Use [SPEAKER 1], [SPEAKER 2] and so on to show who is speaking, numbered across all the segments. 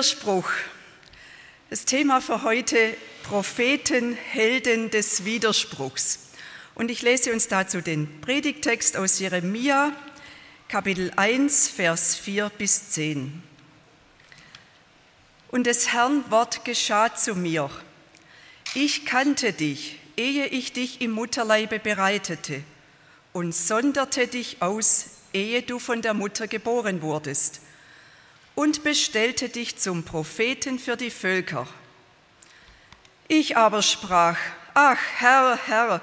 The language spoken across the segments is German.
[SPEAKER 1] Widerspruch. Das Thema für heute Propheten, Helden des Widerspruchs. Und ich lese uns dazu den Predigtext aus Jeremia, Kapitel 1, Vers 4 bis 10. Und des Herrn Wort geschah zu mir. Ich kannte dich, ehe ich dich im Mutterleibe bereitete und sonderte dich aus, ehe du von der Mutter geboren wurdest und bestellte dich zum Propheten für die Völker. Ich aber sprach, ach Herr, Herr,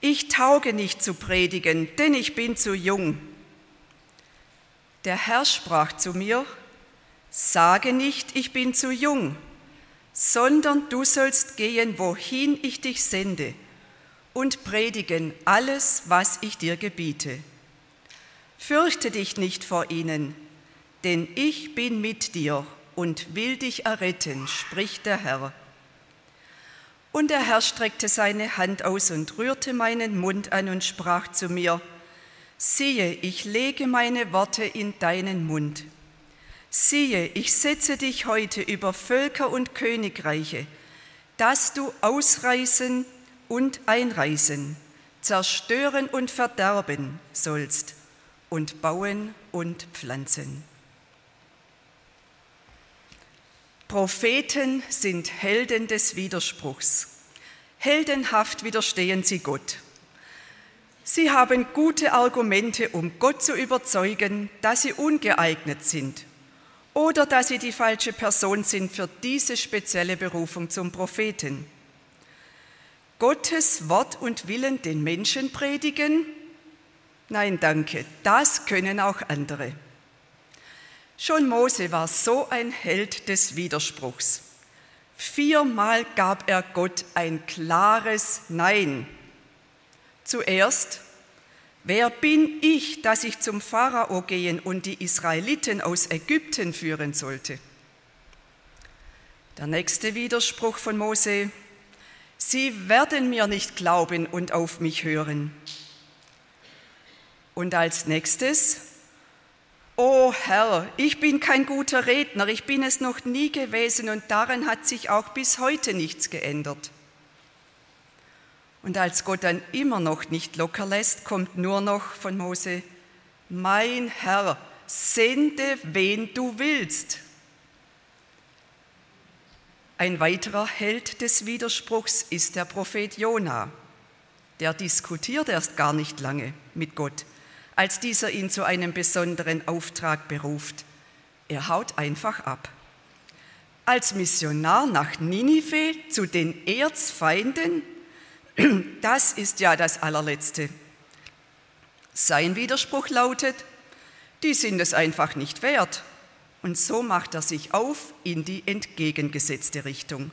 [SPEAKER 1] ich tauge nicht zu predigen, denn ich bin zu jung. Der Herr sprach zu mir, sage nicht, ich bin zu jung, sondern du sollst gehen, wohin ich dich sende, und predigen alles, was ich dir gebiete. Fürchte dich nicht vor ihnen, denn ich bin mit dir und will dich erretten, spricht der Herr. Und der Herr streckte seine Hand aus und rührte meinen Mund an und sprach zu mir, siehe, ich lege meine Worte in deinen Mund. Siehe, ich setze dich heute über Völker und Königreiche, dass du ausreißen und einreißen, zerstören und verderben sollst und bauen und pflanzen. Propheten sind Helden des Widerspruchs. Heldenhaft widerstehen sie Gott. Sie haben gute Argumente, um Gott zu überzeugen, dass sie ungeeignet sind oder dass sie die falsche Person sind für diese spezielle Berufung zum Propheten. Gottes Wort und Willen den Menschen predigen? Nein, danke, das können auch andere. Schon Mose war so ein Held des Widerspruchs. Viermal gab er Gott ein klares Nein. Zuerst, wer bin ich, dass ich zum Pharao gehen und die Israeliten aus Ägypten führen sollte? Der nächste Widerspruch von Mose, sie werden mir nicht glauben und auf mich hören. Und als nächstes, Oh Herr, ich bin kein guter Redner, ich bin es noch nie gewesen und daran hat sich auch bis heute nichts geändert. Und als Gott dann immer noch nicht locker lässt, kommt nur noch von Mose, mein Herr, sende, wen du willst. Ein weiterer Held des Widerspruchs ist der Prophet Jona. Der diskutiert erst gar nicht lange mit Gott als dieser ihn zu einem besonderen Auftrag beruft. Er haut einfach ab. Als Missionar nach Ninive zu den Erzfeinden, das ist ja das allerletzte. Sein Widerspruch lautet, die sind es einfach nicht wert. Und so macht er sich auf in die entgegengesetzte Richtung.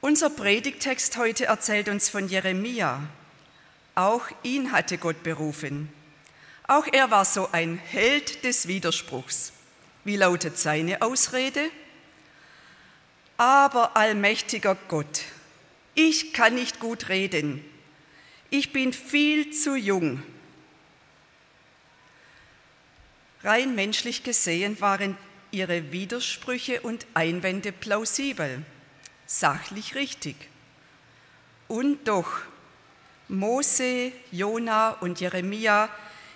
[SPEAKER 1] Unser Predigtext heute erzählt uns von Jeremia, auch ihn hatte Gott berufen. Auch er war so ein Held des Widerspruchs. Wie lautet seine Ausrede? Aber allmächtiger Gott, ich kann nicht gut reden. Ich bin viel zu jung. Rein menschlich gesehen waren ihre Widersprüche und Einwände plausibel, sachlich richtig. Und doch Mose, Jona und Jeremia,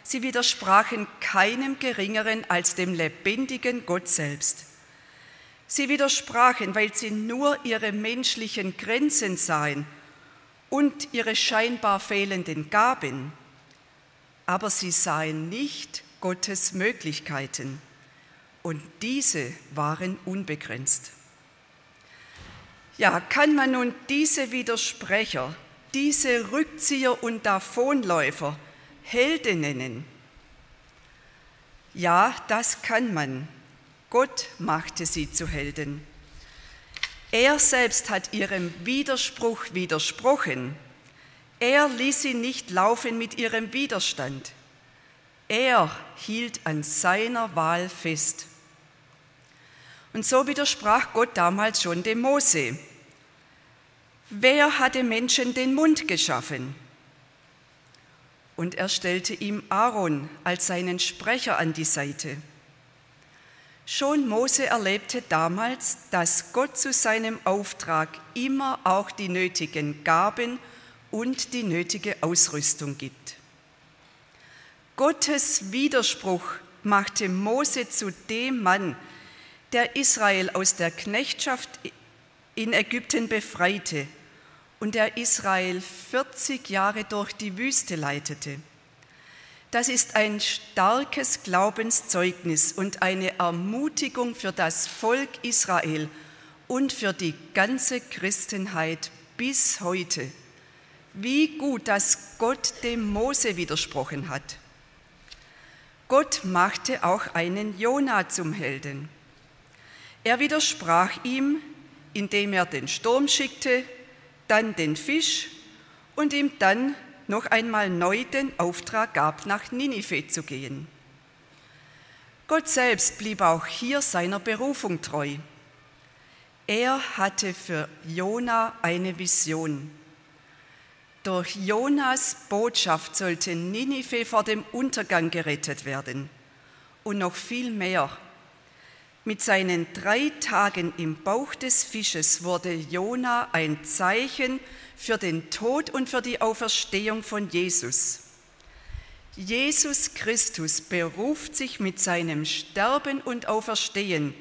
[SPEAKER 1] sie widersprachen keinem Geringeren als dem lebendigen Gott selbst. Sie widersprachen, weil sie nur ihre menschlichen Grenzen sahen und ihre scheinbar fehlenden Gaben, aber sie sahen nicht Gottes Möglichkeiten und diese waren unbegrenzt. Ja, kann man nun diese Widersprecher diese Rückzieher und Davonläufer Helden nennen? Ja, das kann man. Gott machte sie zu Helden. Er selbst hat ihrem Widerspruch widersprochen. Er ließ sie nicht laufen mit ihrem Widerstand. Er hielt an seiner Wahl fest. Und so widersprach Gott damals schon dem Mose. Wer hatte Menschen den Mund geschaffen? Und er stellte ihm Aaron als seinen Sprecher an die Seite. Schon Mose erlebte damals, dass Gott zu seinem Auftrag immer auch die nötigen Gaben und die nötige Ausrüstung gibt. Gottes Widerspruch machte Mose zu dem Mann, der Israel aus der Knechtschaft in Ägypten befreite und der Israel 40 Jahre durch die Wüste leitete. Das ist ein starkes Glaubenszeugnis und eine Ermutigung für das Volk Israel und für die ganze Christenheit bis heute. Wie gut, dass Gott dem Mose widersprochen hat. Gott machte auch einen Jona zum Helden. Er widersprach ihm, indem er den Sturm schickte, dann den Fisch und ihm dann noch einmal neu den Auftrag gab, nach Ninive zu gehen. Gott selbst blieb auch hier seiner Berufung treu. Er hatte für Jona eine Vision. Durch Jonas Botschaft sollte Ninive vor dem Untergang gerettet werden. Und noch viel mehr. Mit seinen drei Tagen im Bauch des Fisches wurde Jona ein Zeichen für den Tod und für die Auferstehung von Jesus. Jesus Christus beruft sich mit seinem Sterben und Auferstehen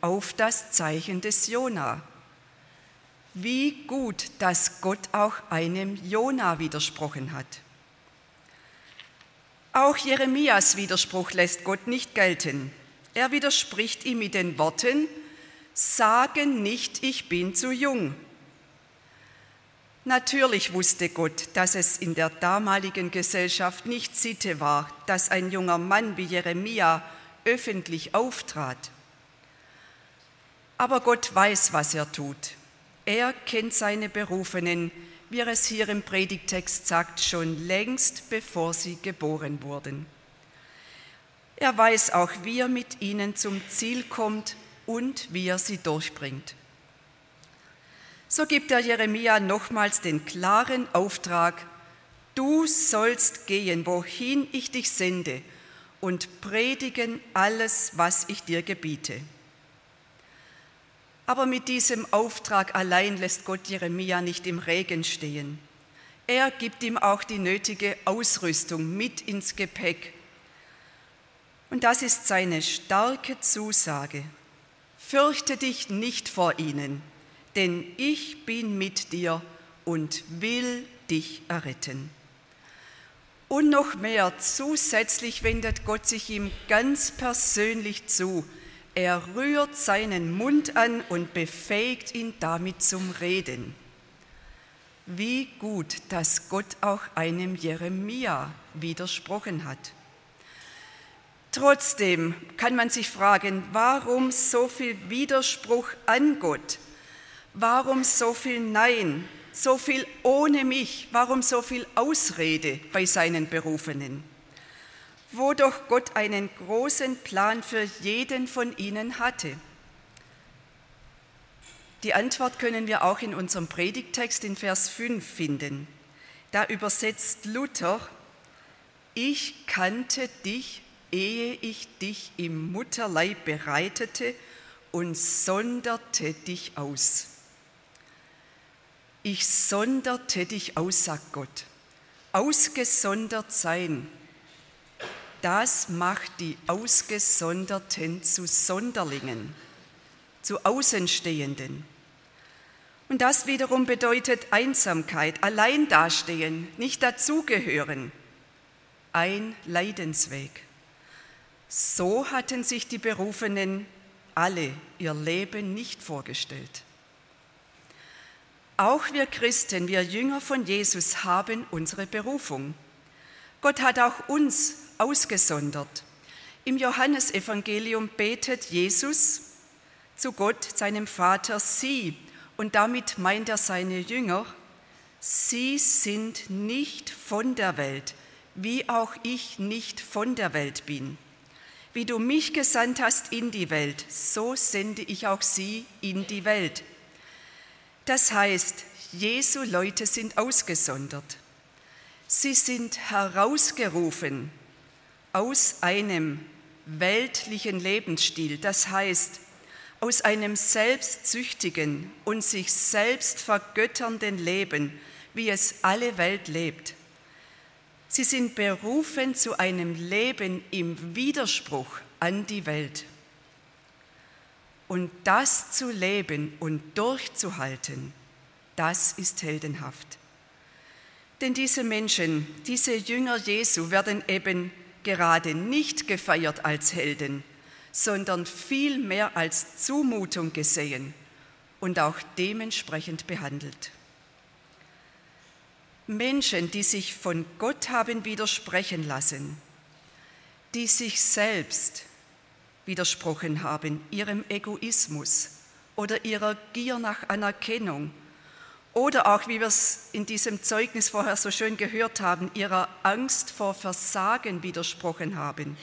[SPEAKER 1] auf das Zeichen des Jona. Wie gut, dass Gott auch einem Jona widersprochen hat. Auch Jeremias Widerspruch lässt Gott nicht gelten. Er widerspricht ihm mit den Worten, Sagen nicht, ich bin zu jung. Natürlich wusste Gott, dass es in der damaligen Gesellschaft nicht Sitte war, dass ein junger Mann wie Jeremia öffentlich auftrat. Aber Gott weiß, was er tut. Er kennt seine Berufenen, wie er es hier im Predigtext sagt, schon längst bevor sie geboren wurden. Er weiß auch, wie er mit ihnen zum Ziel kommt und wie er sie durchbringt. So gibt er Jeremia nochmals den klaren Auftrag, du sollst gehen, wohin ich dich sende, und predigen alles, was ich dir gebiete. Aber mit diesem Auftrag allein lässt Gott Jeremia nicht im Regen stehen. Er gibt ihm auch die nötige Ausrüstung mit ins Gepäck. Und das ist seine starke Zusage. Fürchte dich nicht vor ihnen, denn ich bin mit dir und will dich erretten. Und noch mehr, zusätzlich wendet Gott sich ihm ganz persönlich zu. Er rührt seinen Mund an und befähigt ihn damit zum Reden. Wie gut, dass Gott auch einem Jeremia widersprochen hat. Trotzdem kann man sich fragen, warum so viel Widerspruch an Gott? Warum so viel Nein, so viel ohne mich? Warum so viel Ausrede bei seinen Berufenen? Wo doch Gott einen großen Plan für jeden von ihnen hatte. Die Antwort können wir auch in unserem Predigtext in Vers 5 finden. Da übersetzt Luther, ich kannte dich, ehe ich dich im Mutterleib bereitete und sonderte dich aus. Ich sonderte dich aus, sagt Gott. Ausgesondert sein, das macht die Ausgesonderten zu Sonderlingen, zu Außenstehenden. Und das wiederum bedeutet Einsamkeit, allein dastehen, nicht dazugehören, ein Leidensweg. So hatten sich die Berufenen alle ihr Leben nicht vorgestellt. Auch wir Christen, wir Jünger von Jesus haben unsere Berufung. Gott hat auch uns ausgesondert. Im Johannesevangelium betet Jesus zu Gott, seinem Vater, sie, und damit meint er seine Jünger, sie sind nicht von der Welt, wie auch ich nicht von der Welt bin. Wie du mich gesandt hast in die Welt, so sende ich auch sie in die Welt. Das heißt, Jesu Leute sind ausgesondert. Sie sind herausgerufen aus einem weltlichen Lebensstil, das heißt aus einem selbstsüchtigen und sich selbst vergötternden Leben, wie es alle Welt lebt. Sie sind berufen zu einem Leben im Widerspruch an die Welt. Und das zu leben und durchzuhalten, das ist heldenhaft. Denn diese Menschen, diese Jünger Jesu werden eben gerade nicht gefeiert als Helden, sondern vielmehr als Zumutung gesehen und auch dementsprechend behandelt. Menschen, die sich von Gott haben widersprechen lassen, die sich selbst widersprochen haben, ihrem Egoismus oder ihrer Gier nach Anerkennung oder auch, wie wir es in diesem Zeugnis vorher so schön gehört haben, ihrer Angst vor Versagen widersprochen haben,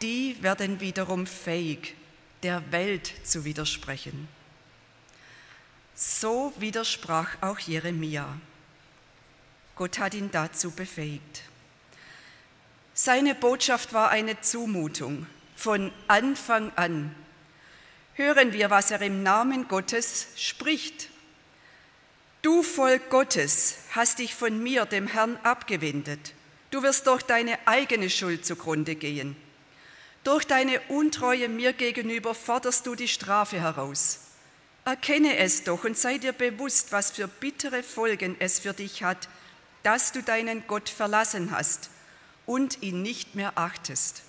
[SPEAKER 1] die werden wiederum fähig, der Welt zu widersprechen. So widersprach auch Jeremia. Gott hat ihn dazu befähigt. Seine Botschaft war eine Zumutung von Anfang an. Hören wir, was er im Namen Gottes spricht Du Volk Gottes hast dich von mir, dem Herrn, abgewendet. Du wirst durch deine eigene Schuld zugrunde gehen. Durch deine Untreue mir gegenüber forderst du die Strafe heraus. Erkenne es doch und sei dir bewusst, was für bittere Folgen es für dich hat, dass du deinen Gott verlassen hast und ihn nicht mehr achtest.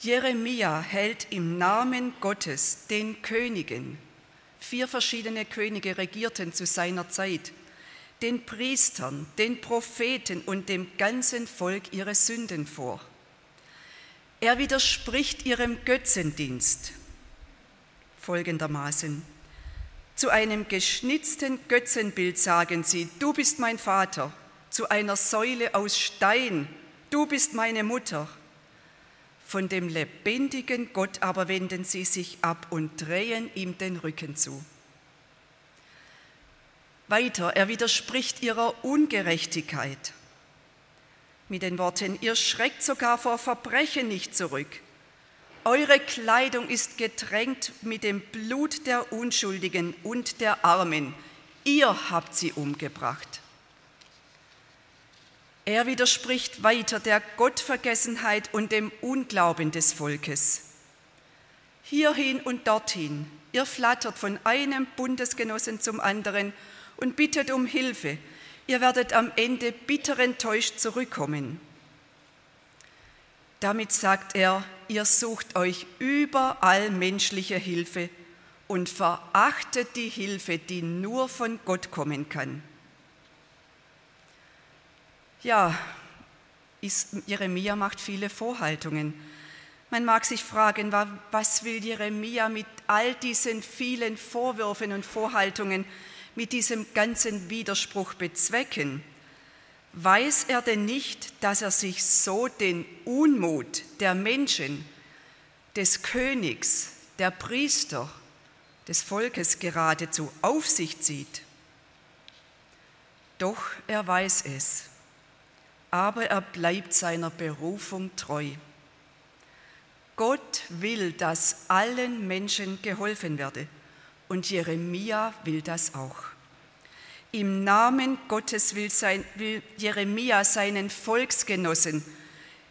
[SPEAKER 1] Jeremia hält im Namen Gottes den Königen, Vier verschiedene Könige regierten zu seiner Zeit, den Priestern, den Propheten und dem ganzen Volk ihre Sünden vor. Er widerspricht ihrem Götzendienst folgendermaßen. Zu einem geschnitzten Götzenbild sagen sie, du bist mein Vater, zu einer Säule aus Stein, du bist meine Mutter. Von dem lebendigen Gott aber wenden sie sich ab und drehen ihm den Rücken zu. Weiter, er widerspricht ihrer Ungerechtigkeit mit den Worten, ihr schreckt sogar vor Verbrechen nicht zurück. Eure Kleidung ist getränkt mit dem Blut der Unschuldigen und der Armen. Ihr habt sie umgebracht. Er widerspricht weiter der Gottvergessenheit und dem Unglauben des Volkes. Hierhin und dorthin, ihr flattert von einem Bundesgenossen zum anderen und bittet um Hilfe. Ihr werdet am Ende bitter enttäuscht zurückkommen. Damit sagt er, ihr sucht euch überall menschliche Hilfe und verachtet die Hilfe, die nur von Gott kommen kann. Ja, Jeremia macht viele Vorhaltungen. Man mag sich fragen, was will Jeremia mit all diesen vielen Vorwürfen und Vorhaltungen, mit diesem ganzen Widerspruch bezwecken? Weiß er denn nicht, dass er sich so den Unmut der Menschen, des Königs, der Priester, des Volkes geradezu auf sich zieht? Doch er weiß es aber er bleibt seiner Berufung treu. Gott will, dass allen Menschen geholfen werde und Jeremia will das auch. Im Namen Gottes will, sein, will Jeremia seinen Volksgenossen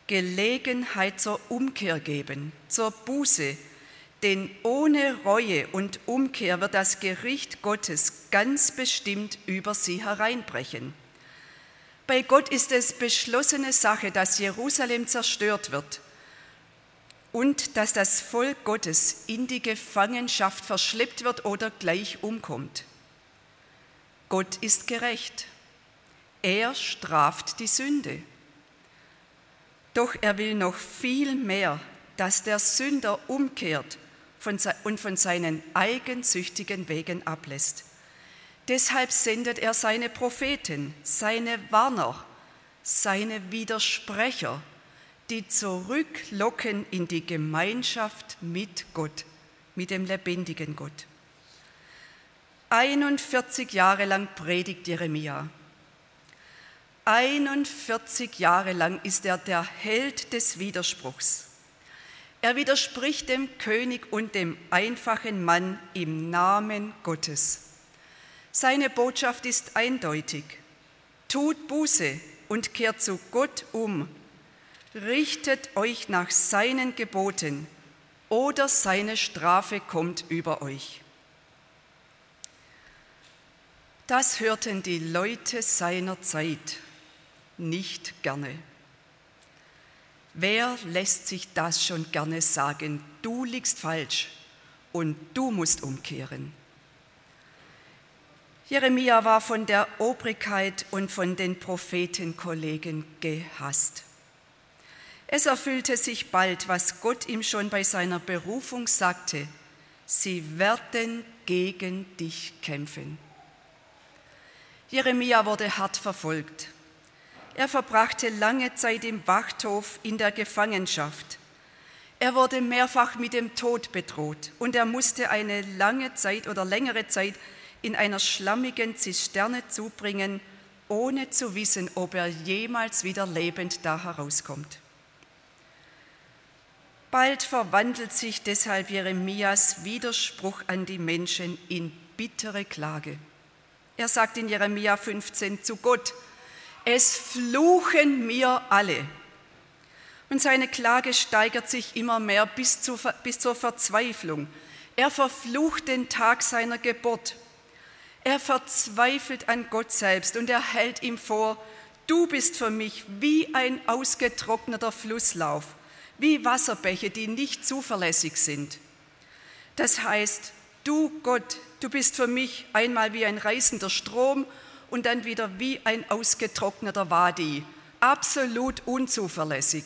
[SPEAKER 1] Gelegenheit zur Umkehr geben, zur Buße, denn ohne Reue und Umkehr wird das Gericht Gottes ganz bestimmt über sie hereinbrechen. Bei Gott ist es beschlossene Sache, dass Jerusalem zerstört wird und dass das Volk Gottes in die Gefangenschaft verschleppt wird oder gleich umkommt. Gott ist gerecht. Er straft die Sünde. Doch er will noch viel mehr, dass der Sünder umkehrt und von seinen eigensüchtigen Wegen ablässt. Deshalb sendet er seine Propheten, seine Warner, seine Widersprecher, die zurücklocken in die Gemeinschaft mit Gott, mit dem lebendigen Gott. 41 Jahre lang predigt Jeremia. 41 Jahre lang ist er der Held des Widerspruchs. Er widerspricht dem König und dem einfachen Mann im Namen Gottes. Seine Botschaft ist eindeutig. Tut Buße und kehrt zu Gott um. Richtet euch nach seinen Geboten oder seine Strafe kommt über euch. Das hörten die Leute seiner Zeit nicht gerne. Wer lässt sich das schon gerne sagen? Du liegst falsch und du musst umkehren. Jeremia war von der Obrigkeit und von den Prophetenkollegen gehasst. Es erfüllte sich bald, was Gott ihm schon bei seiner Berufung sagte. Sie werden gegen dich kämpfen. Jeremia wurde hart verfolgt. Er verbrachte lange Zeit im Wachthof in der Gefangenschaft. Er wurde mehrfach mit dem Tod bedroht und er musste eine lange Zeit oder längere Zeit in einer schlammigen Zisterne zubringen, ohne zu wissen, ob er jemals wieder lebend da herauskommt. Bald verwandelt sich deshalb Jeremias Widerspruch an die Menschen in bittere Klage. Er sagt in Jeremia 15 zu Gott, es fluchen mir alle. Und seine Klage steigert sich immer mehr bis, zu, bis zur Verzweiflung. Er verflucht den Tag seiner Geburt. Er verzweifelt an Gott selbst und er hält ihm vor, du bist für mich wie ein ausgetrockneter Flusslauf, wie Wasserbäche, die nicht zuverlässig sind. Das heißt, du Gott, du bist für mich einmal wie ein reißender Strom und dann wieder wie ein ausgetrockneter Wadi, absolut unzuverlässig.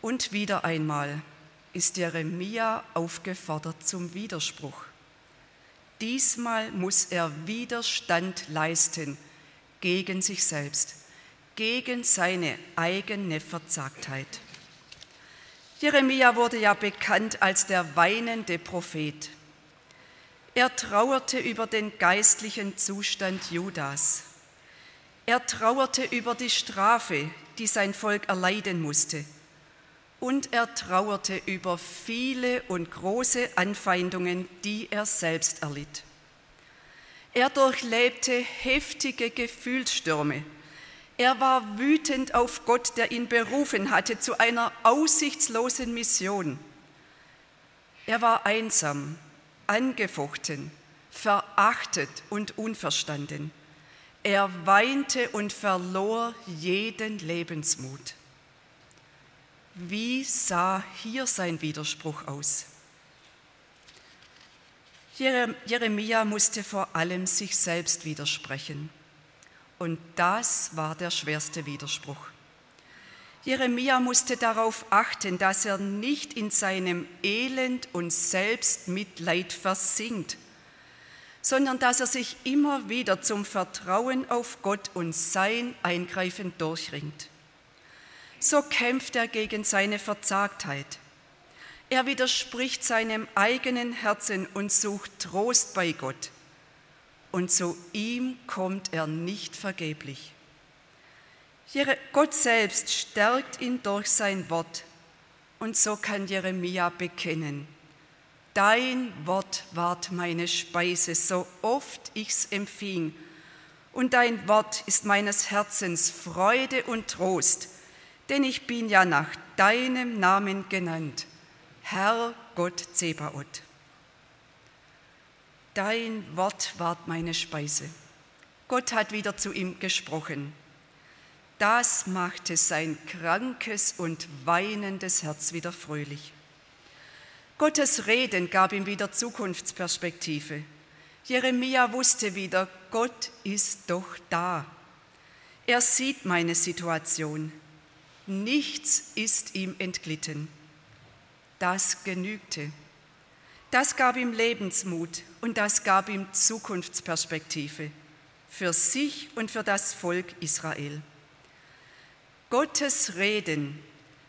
[SPEAKER 1] Und wieder einmal ist Jeremia aufgefordert zum Widerspruch. Diesmal muss er Widerstand leisten gegen sich selbst, gegen seine eigene Verzagtheit. Jeremia wurde ja bekannt als der weinende Prophet. Er trauerte über den geistlichen Zustand Judas. Er trauerte über die Strafe, die sein Volk erleiden musste. Und er trauerte über viele und große Anfeindungen, die er selbst erlitt. Er durchlebte heftige Gefühlsstürme. Er war wütend auf Gott, der ihn berufen hatte zu einer aussichtslosen Mission. Er war einsam angefochten, verachtet und unverstanden. Er weinte und verlor jeden Lebensmut. Wie sah hier sein Widerspruch aus? Jeremia musste vor allem sich selbst widersprechen. Und das war der schwerste Widerspruch. Jeremia musste darauf achten, dass er nicht in seinem Elend und Selbstmitleid versinkt, sondern dass er sich immer wieder zum Vertrauen auf Gott und sein Eingreifen durchringt. So kämpft er gegen seine Verzagtheit. Er widerspricht seinem eigenen Herzen und sucht Trost bei Gott. Und zu ihm kommt er nicht vergeblich. Gott selbst stärkt ihn durch sein Wort. Und so kann Jeremia bekennen, Dein Wort ward meine Speise, so oft ich's empfing. Und dein Wort ist meines Herzens Freude und Trost, denn ich bin ja nach deinem Namen genannt, Herr Gott Zebaoth. Dein Wort ward meine Speise. Gott hat wieder zu ihm gesprochen. Das machte sein krankes und weinendes Herz wieder fröhlich. Gottes Reden gab ihm wieder Zukunftsperspektive. Jeremia wusste wieder, Gott ist doch da. Er sieht meine Situation. Nichts ist ihm entglitten. Das genügte. Das gab ihm Lebensmut und das gab ihm Zukunftsperspektive für sich und für das Volk Israel. Gottes Reden,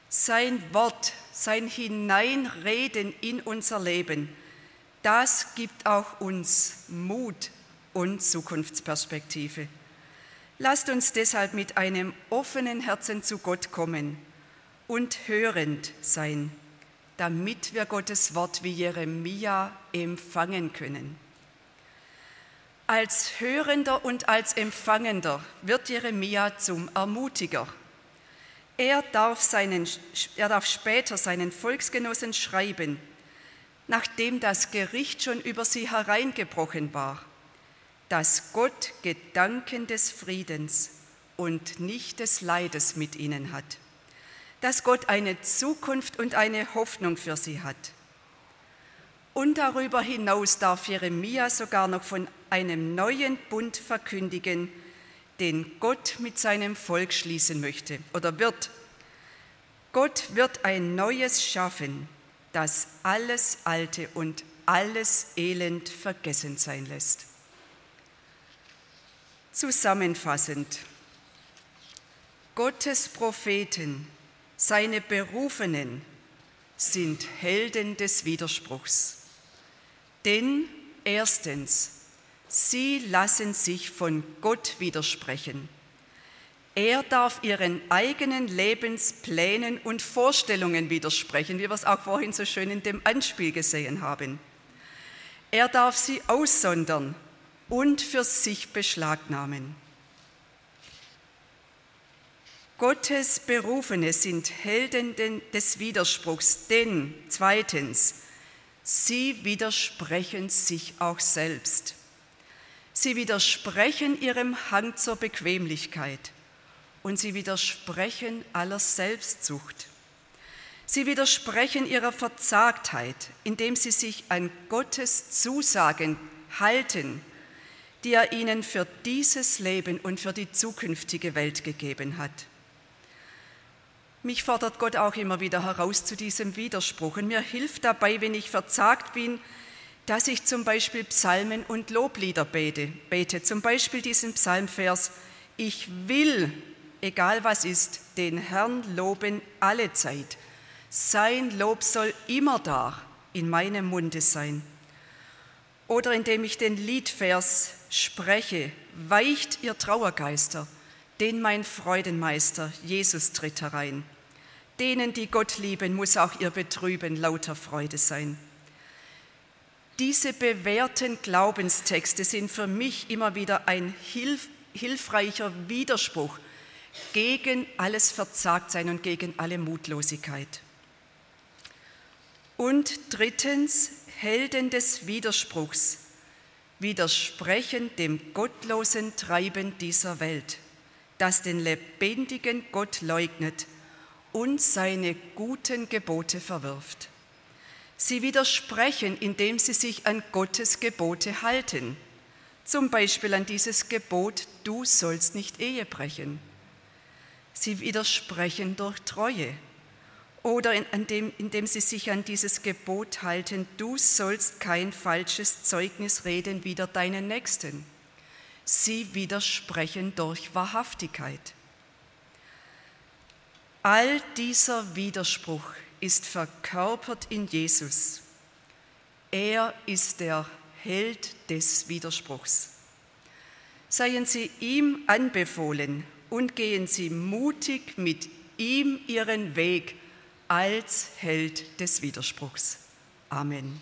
[SPEAKER 1] sein Wort, sein Hineinreden in unser Leben, das gibt auch uns Mut und Zukunftsperspektive. Lasst uns deshalb mit einem offenen Herzen zu Gott kommen und hörend sein, damit wir Gottes Wort wie Jeremia empfangen können. Als Hörender und als Empfangender wird Jeremia zum Ermutiger. Er darf, seinen, er darf später seinen Volksgenossen schreiben, nachdem das Gericht schon über sie hereingebrochen war dass Gott Gedanken des Friedens und nicht des Leides mit ihnen hat, dass Gott eine Zukunft und eine Hoffnung für sie hat. Und darüber hinaus darf Jeremia sogar noch von einem neuen Bund verkündigen, den Gott mit seinem Volk schließen möchte oder wird. Gott wird ein neues schaffen, das alles Alte und alles Elend vergessen sein lässt. Zusammenfassend, Gottes Propheten, seine Berufenen, sind Helden des Widerspruchs. Denn erstens, sie lassen sich von Gott widersprechen. Er darf ihren eigenen Lebensplänen und Vorstellungen widersprechen, wie wir es auch vorhin so schön in dem Anspiel gesehen haben. Er darf sie aussondern und für sich beschlagnahmen. Gottes Berufene sind Helden des Widerspruchs, denn zweitens, sie widersprechen sich auch selbst. Sie widersprechen ihrem Hang zur Bequemlichkeit und sie widersprechen aller Selbstsucht. Sie widersprechen ihrer Verzagtheit, indem sie sich an Gottes Zusagen halten die er ihnen für dieses Leben und für die zukünftige Welt gegeben hat. Mich fordert Gott auch immer wieder heraus zu diesem Widerspruch und mir hilft dabei, wenn ich verzagt bin, dass ich zum Beispiel Psalmen und Loblieder bete. bete. Zum Beispiel diesen Psalmvers, ich will, egal was ist, den Herrn loben alle Zeit. Sein Lob soll immer da in meinem Munde sein. Oder indem ich den Liedvers spreche, weicht ihr Trauergeister, den mein Freudenmeister Jesus tritt herein. Denen, die Gott lieben, muss auch ihr Betrüben lauter Freude sein. Diese bewährten Glaubenstexte sind für mich immer wieder ein hilf hilfreicher Widerspruch gegen alles Verzagtsein und gegen alle Mutlosigkeit. Und drittens, Helden des Widerspruchs widersprechen dem gottlosen Treiben dieser Welt, das den lebendigen Gott leugnet und seine guten Gebote verwirft. Sie widersprechen, indem sie sich an Gottes Gebote halten, zum Beispiel an dieses Gebot, du sollst nicht Ehe brechen. Sie widersprechen durch Treue, oder indem, indem sie sich an dieses Gebot halten, du sollst kein falsches Zeugnis reden wider deinen Nächsten. Sie widersprechen durch Wahrhaftigkeit. All dieser Widerspruch ist verkörpert in Jesus. Er ist der Held des Widerspruchs. Seien Sie ihm anbefohlen und gehen Sie mutig mit ihm Ihren Weg als Held des Widerspruchs. Amen.